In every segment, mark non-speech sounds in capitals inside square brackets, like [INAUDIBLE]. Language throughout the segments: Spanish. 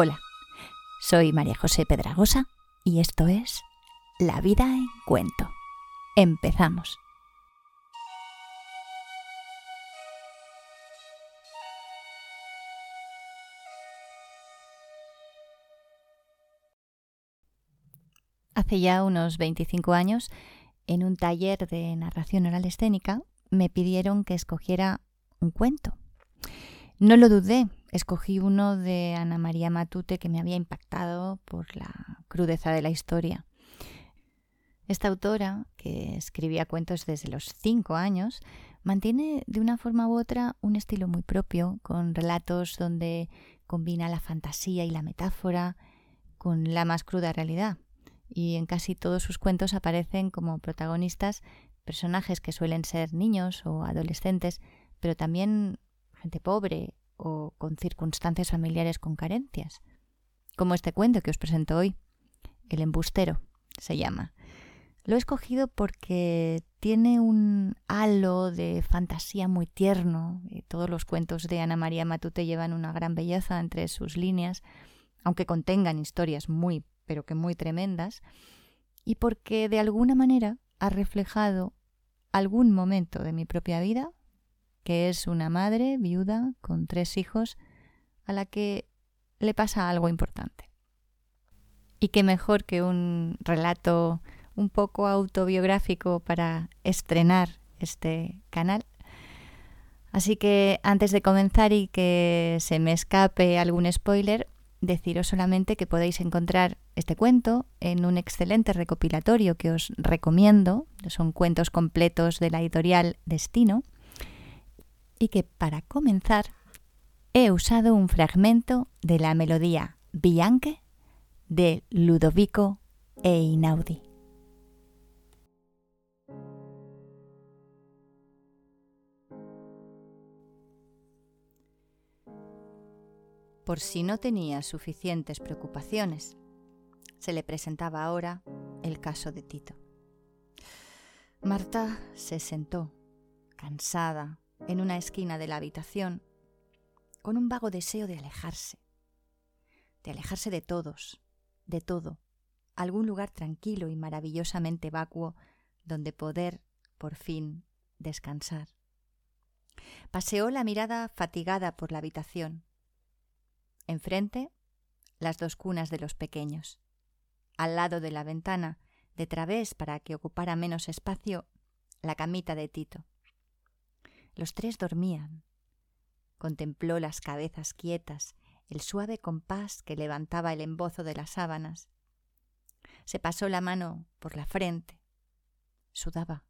Hola, soy María José Pedragosa y esto es La vida en cuento. Empezamos. Hace ya unos 25 años, en un taller de narración oral escénica, me pidieron que escogiera un cuento. No lo dudé, escogí uno de Ana María Matute que me había impactado por la crudeza de la historia. Esta autora, que escribía cuentos desde los cinco años, mantiene de una forma u otra un estilo muy propio, con relatos donde combina la fantasía y la metáfora con la más cruda realidad. Y en casi todos sus cuentos aparecen como protagonistas personajes que suelen ser niños o adolescentes, pero también gente pobre o con circunstancias familiares con carencias, como este cuento que os presento hoy, El embustero se llama. Lo he escogido porque tiene un halo de fantasía muy tierno. Todos los cuentos de Ana María Matute llevan una gran belleza entre sus líneas, aunque contengan historias muy, pero que muy tremendas, y porque de alguna manera ha reflejado algún momento de mi propia vida que es una madre viuda con tres hijos a la que le pasa algo importante. Y qué mejor que un relato un poco autobiográfico para estrenar este canal. Así que antes de comenzar y que se me escape algún spoiler, deciros solamente que podéis encontrar este cuento en un excelente recopilatorio que os recomiendo. Son cuentos completos de la editorial Destino y que para comenzar he usado un fragmento de la melodía Bianche de Ludovico Einaudi. Por si no tenía suficientes preocupaciones, se le presentaba ahora el caso de Tito. Marta se sentó, cansada, en una esquina de la habitación, con un vago deseo de alejarse, de alejarse de todos, de todo, algún lugar tranquilo y maravillosamente vacuo donde poder, por fin, descansar. Paseó la mirada fatigada por la habitación. Enfrente, las dos cunas de los pequeños. Al lado de la ventana, de través para que ocupara menos espacio, la camita de Tito. Los tres dormían. Contempló las cabezas quietas, el suave compás que levantaba el embozo de las sábanas. Se pasó la mano por la frente. Sudaba.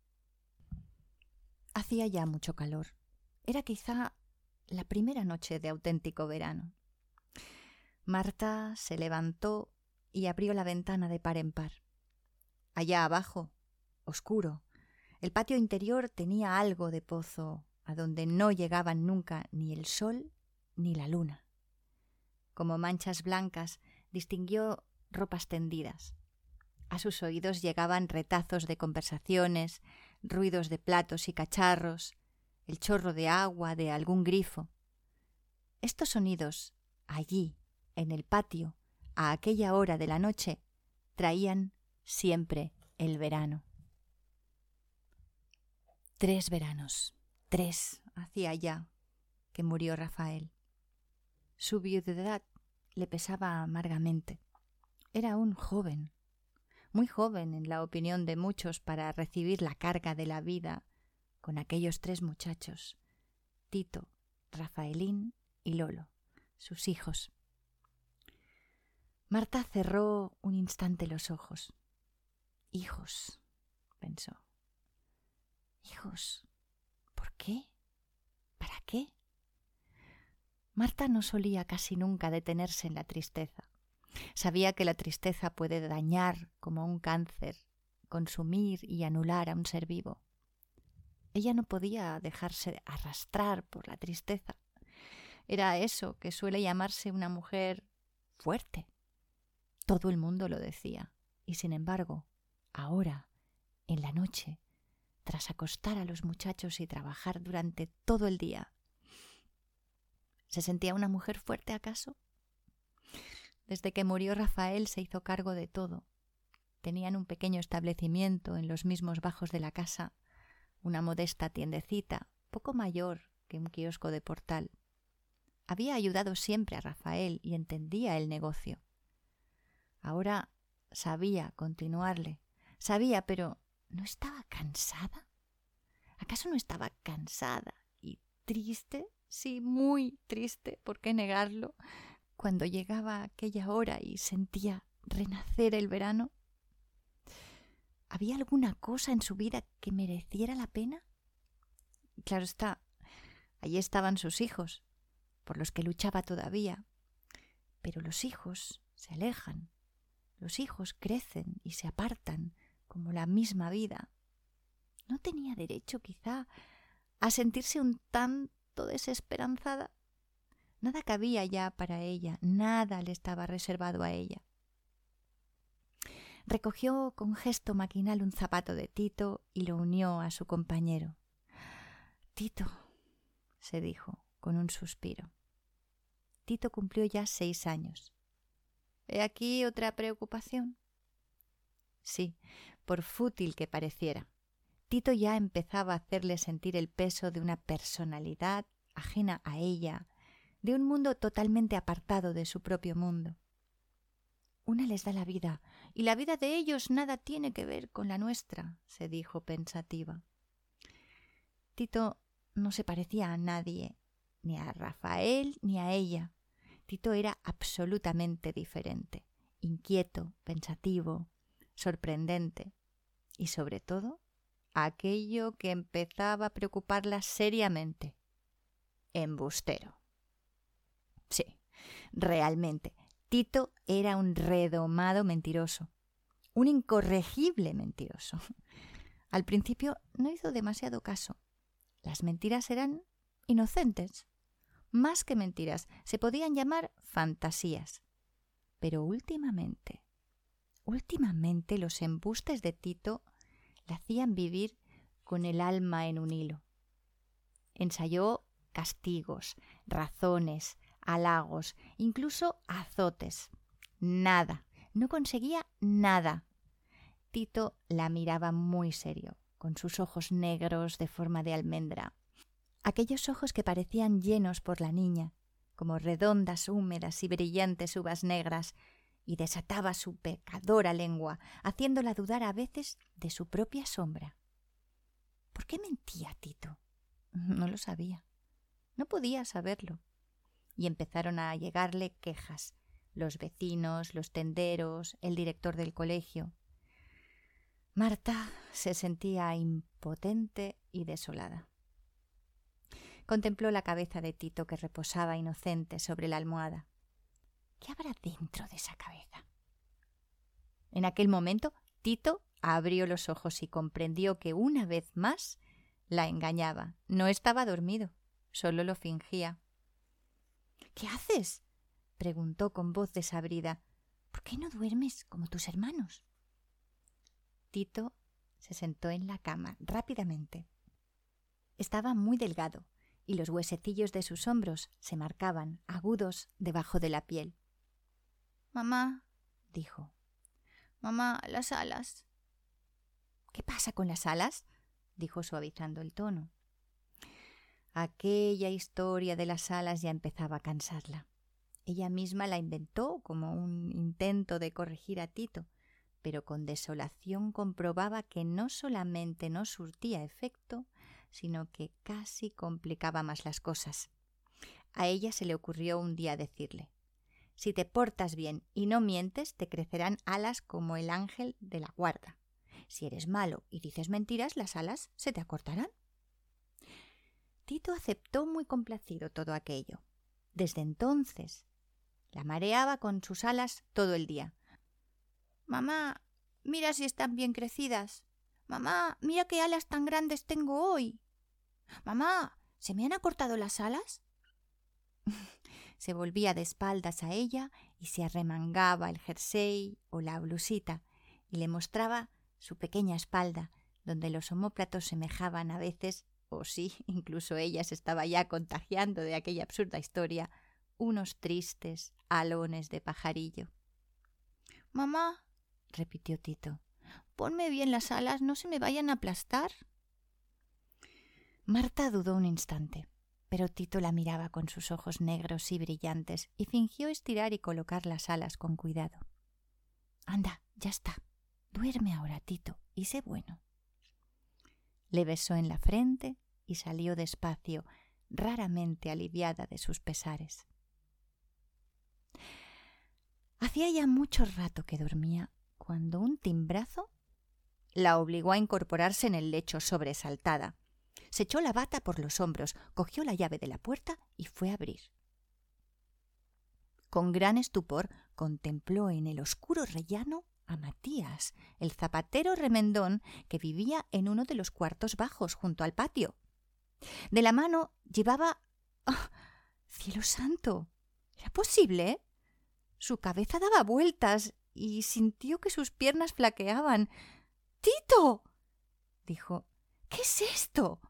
Hacía ya mucho calor. Era quizá la primera noche de auténtico verano. Marta se levantó y abrió la ventana de par en par. Allá abajo, oscuro, el patio interior tenía algo de pozo a donde no llegaban nunca ni el sol ni la luna. Como manchas blancas distinguió ropas tendidas. A sus oídos llegaban retazos de conversaciones, ruidos de platos y cacharros, el chorro de agua de algún grifo. Estos sonidos, allí, en el patio, a aquella hora de la noche, traían siempre el verano. Tres veranos. Tres hacía ya que murió Rafael. Su viudedad le pesaba amargamente. Era un joven, muy joven en la opinión de muchos para recibir la carga de la vida con aquellos tres muchachos, Tito, Rafaelín y Lolo, sus hijos. Marta cerró un instante los ojos. Hijos, pensó. Hijos, qué? ¿Para qué? Marta no solía casi nunca detenerse en la tristeza. Sabía que la tristeza puede dañar como un cáncer, consumir y anular a un ser vivo. Ella no podía dejarse arrastrar por la tristeza. Era eso que suele llamarse una mujer fuerte. Todo el mundo lo decía. Y sin embargo, ahora, en la noche, tras acostar a los muchachos y trabajar durante todo el día. ¿Se sentía una mujer fuerte acaso? Desde que murió Rafael se hizo cargo de todo. Tenían un pequeño establecimiento en los mismos bajos de la casa, una modesta tiendecita, poco mayor que un kiosco de portal. Había ayudado siempre a Rafael y entendía el negocio. Ahora sabía continuarle, sabía, pero ¿no estaba cansada? ¿Acaso no estaba cansada y triste? Sí, muy triste, ¿por qué negarlo? Cuando llegaba aquella hora y sentía renacer el verano. ¿Había alguna cosa en su vida que mereciera la pena? Claro está, allí estaban sus hijos, por los que luchaba todavía. Pero los hijos se alejan, los hijos crecen y se apartan, como la misma vida. ¿No tenía derecho, quizá, a sentirse un tanto desesperanzada? Nada cabía ya para ella, nada le estaba reservado a ella. Recogió con gesto maquinal un zapato de Tito y lo unió a su compañero. Tito, se dijo con un suspiro. Tito cumplió ya seis años. ¿He aquí otra preocupación? Sí, por fútil que pareciera. Tito ya empezaba a hacerle sentir el peso de una personalidad ajena a ella, de un mundo totalmente apartado de su propio mundo. Una les da la vida, y la vida de ellos nada tiene que ver con la nuestra, se dijo pensativa. Tito no se parecía a nadie, ni a Rafael ni a ella. Tito era absolutamente diferente, inquieto, pensativo, sorprendente, y sobre todo aquello que empezaba a preocuparla seriamente embustero. Sí, realmente, Tito era un redomado mentiroso, un incorregible mentiroso. [LAUGHS] Al principio no hizo demasiado caso. Las mentiras eran inocentes. Más que mentiras, se podían llamar fantasías. Pero últimamente, últimamente los embustes de Tito le hacían vivir con el alma en un hilo. Ensayó castigos, razones, halagos, incluso azotes. Nada, no conseguía nada. Tito la miraba muy serio, con sus ojos negros de forma de almendra. Aquellos ojos que parecían llenos por la niña, como redondas, húmedas y brillantes uvas negras, y desataba su pecadora lengua, haciéndola dudar a veces de su propia sombra. ¿Por qué mentía Tito? [LAUGHS] No lo sabía. No podía saberlo y empezaron a llegarle quejas los vecinos, los tenderos, el director del colegio. Marta se sentía impotente y desolada. Contempló la cabeza de Tito que reposaba inocente sobre la almohada. ¿Qué habrá dentro de esa cabeza? En aquel momento Tito abrió los ojos y comprendió que una vez más la engañaba. No estaba dormido, solo lo fingía. ¿Qué haces? preguntó con voz desabrida. ¿Por qué no duermes como tus hermanos? Tito se sentó en la cama rápidamente. Estaba muy delgado y los huesecillos de sus hombros se marcaban agudos debajo de la piel. Mamá, dijo. Mamá, las alas. ¿Qué pasa con las alas? dijo suavizando el tono. Aquella historia de las alas ya empezaba a cansarla. Ella misma la inventó como un intento de corregir a Tito, pero con desolación comprobaba que no solamente no surtía efecto, sino que casi complicaba más las cosas. A ella se le ocurrió un día decirle Si te portas bien y no mientes, te crecerán alas como el ángel de la guarda. Si eres malo y dices mentiras, las alas se te acortarán. Tito aceptó muy complacido todo aquello. Desde entonces la mareaba con sus alas todo el día. Mamá, mira si están bien crecidas. Mamá, mira qué alas tan grandes tengo hoy. Mamá, ¿se me han acortado las alas? Se volvía de espaldas a ella y se arremangaba el jersey o la blusita y le mostraba su pequeña espalda, donde los omóplatos semejaban a veces o sí, [LAUGHS] incluso ella se estaba ya contagiando de aquella absurda historia, unos tristes alones de pajarillo. Mamá, repitió Tito, ponme bien las alas, no se me vayan a aplastar. Marta dudó un instante, pero Tito la miraba con sus ojos negros y brillantes y fingió estirar y colocar las alas con cuidado. Anda, ya está. Duerme ahora, Tito, y sé bueno. Le besó en la frente y salió despacio, raramente aliviada de sus pesares. Hacía ya mucho rato que dormía cuando un timbrazo la obligó a incorporarse en el lecho sobresaltada. Se echó la bata por los hombros, cogió la llave de la puerta y fue a abrir. Con gran estupor contempló en el oscuro rellano a Matías, el zapatero remendón que vivía en uno de los cuartos bajos junto al patio. De la mano llevaba. ¡Oh, ¡Cielo santo! ¿Era posible? Su cabeza daba vueltas y sintió que sus piernas flaqueaban. ¡Tito! dijo. ¿Qué es esto?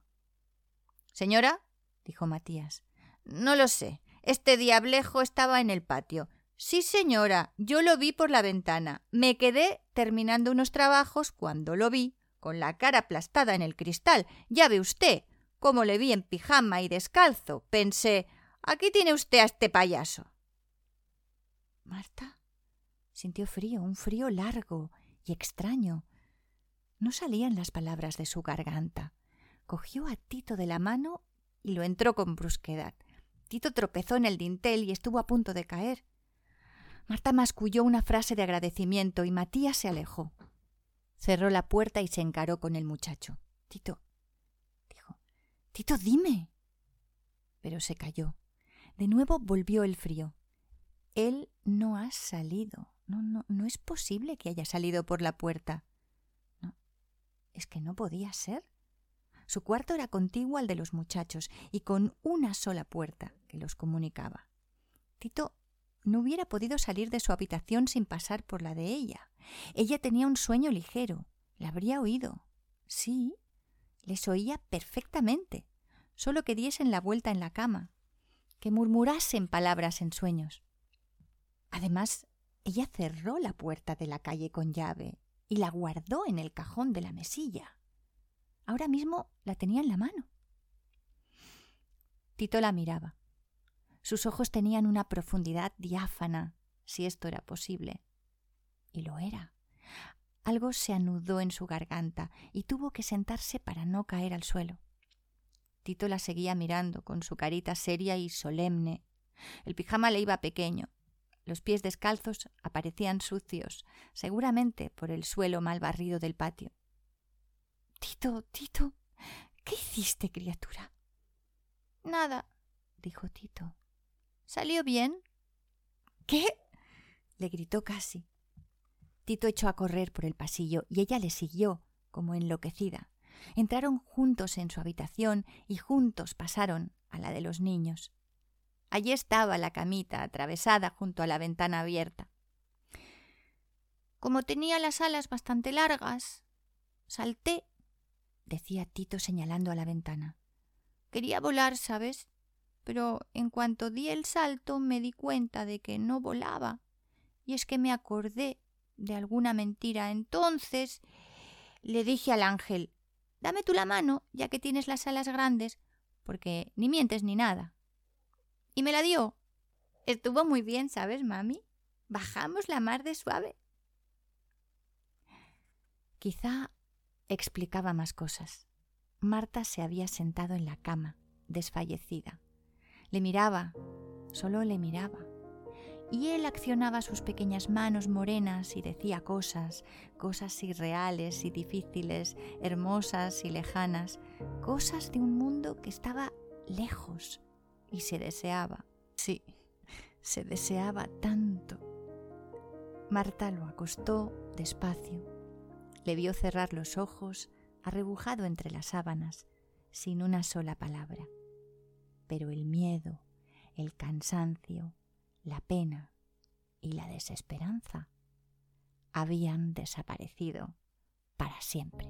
Señora, dijo Matías. No lo sé. Este diablejo estaba en el patio. Sí, señora, yo lo vi por la ventana. Me quedé terminando unos trabajos cuando lo vi, con la cara aplastada en el cristal. Ya ve usted, como le vi en pijama y descalzo. Pensé, aquí tiene usted a este payaso. Marta sintió frío, un frío largo y extraño. No salían las palabras de su garganta. Cogió a Tito de la mano y lo entró con brusquedad. Tito tropezó en el dintel y estuvo a punto de caer. Marta masculló una frase de agradecimiento y Matías se alejó. Cerró la puerta y se encaró con el muchacho. Tito, dijo, Tito, dime. Pero se calló. De nuevo volvió el frío. Él no ha salido. No, no, no es posible que haya salido por la puerta. No, es que no podía ser. Su cuarto era contiguo al de los muchachos y con una sola puerta que los comunicaba. Tito no hubiera podido salir de su habitación sin pasar por la de ella. Ella tenía un sueño ligero. La habría oído. Sí, les oía perfectamente, solo que diesen la vuelta en la cama, que murmurasen palabras en sueños. Además, ella cerró la puerta de la calle con llave y la guardó en el cajón de la mesilla. Ahora mismo la tenía en la mano. Tito la miraba. Sus ojos tenían una profundidad diáfana, si esto era posible. Y lo era. Algo se anudó en su garganta y tuvo que sentarse para no caer al suelo. Tito la seguía mirando con su carita seria y solemne. El pijama le iba pequeño los pies descalzos aparecían sucios, seguramente por el suelo mal barrido del patio. Tito, Tito, ¿qué hiciste, criatura? Nada, dijo Tito. ¿Salió bien? ¿Qué? le gritó casi. Tito echó a correr por el pasillo y ella le siguió, como enloquecida. Entraron juntos en su habitación y juntos pasaron a la de los niños. Allí estaba la camita atravesada junto a la ventana abierta. Como tenía las alas bastante largas, salté, decía Tito señalando a la ventana. Quería volar, ¿sabes? Pero en cuanto di el salto me di cuenta de que no volaba. Y es que me acordé de alguna mentira. Entonces le dije al ángel Dame tú la mano, ya que tienes las alas grandes, porque ni mientes ni nada y me la dio. Estuvo muy bien, ¿sabes, mami? Bajamos la mar de suave. Quizá explicaba más cosas. Marta se había sentado en la cama, desfallecida. Le miraba, solo le miraba. Y él accionaba sus pequeñas manos morenas y decía cosas, cosas irreales y difíciles, hermosas y lejanas, cosas de un mundo que estaba lejos, y se deseaba, sí, se deseaba tanto. Marta lo acostó despacio, le vio cerrar los ojos, arrebujado entre las sábanas, sin una sola palabra. Pero el miedo, el cansancio, la pena y la desesperanza habían desaparecido para siempre.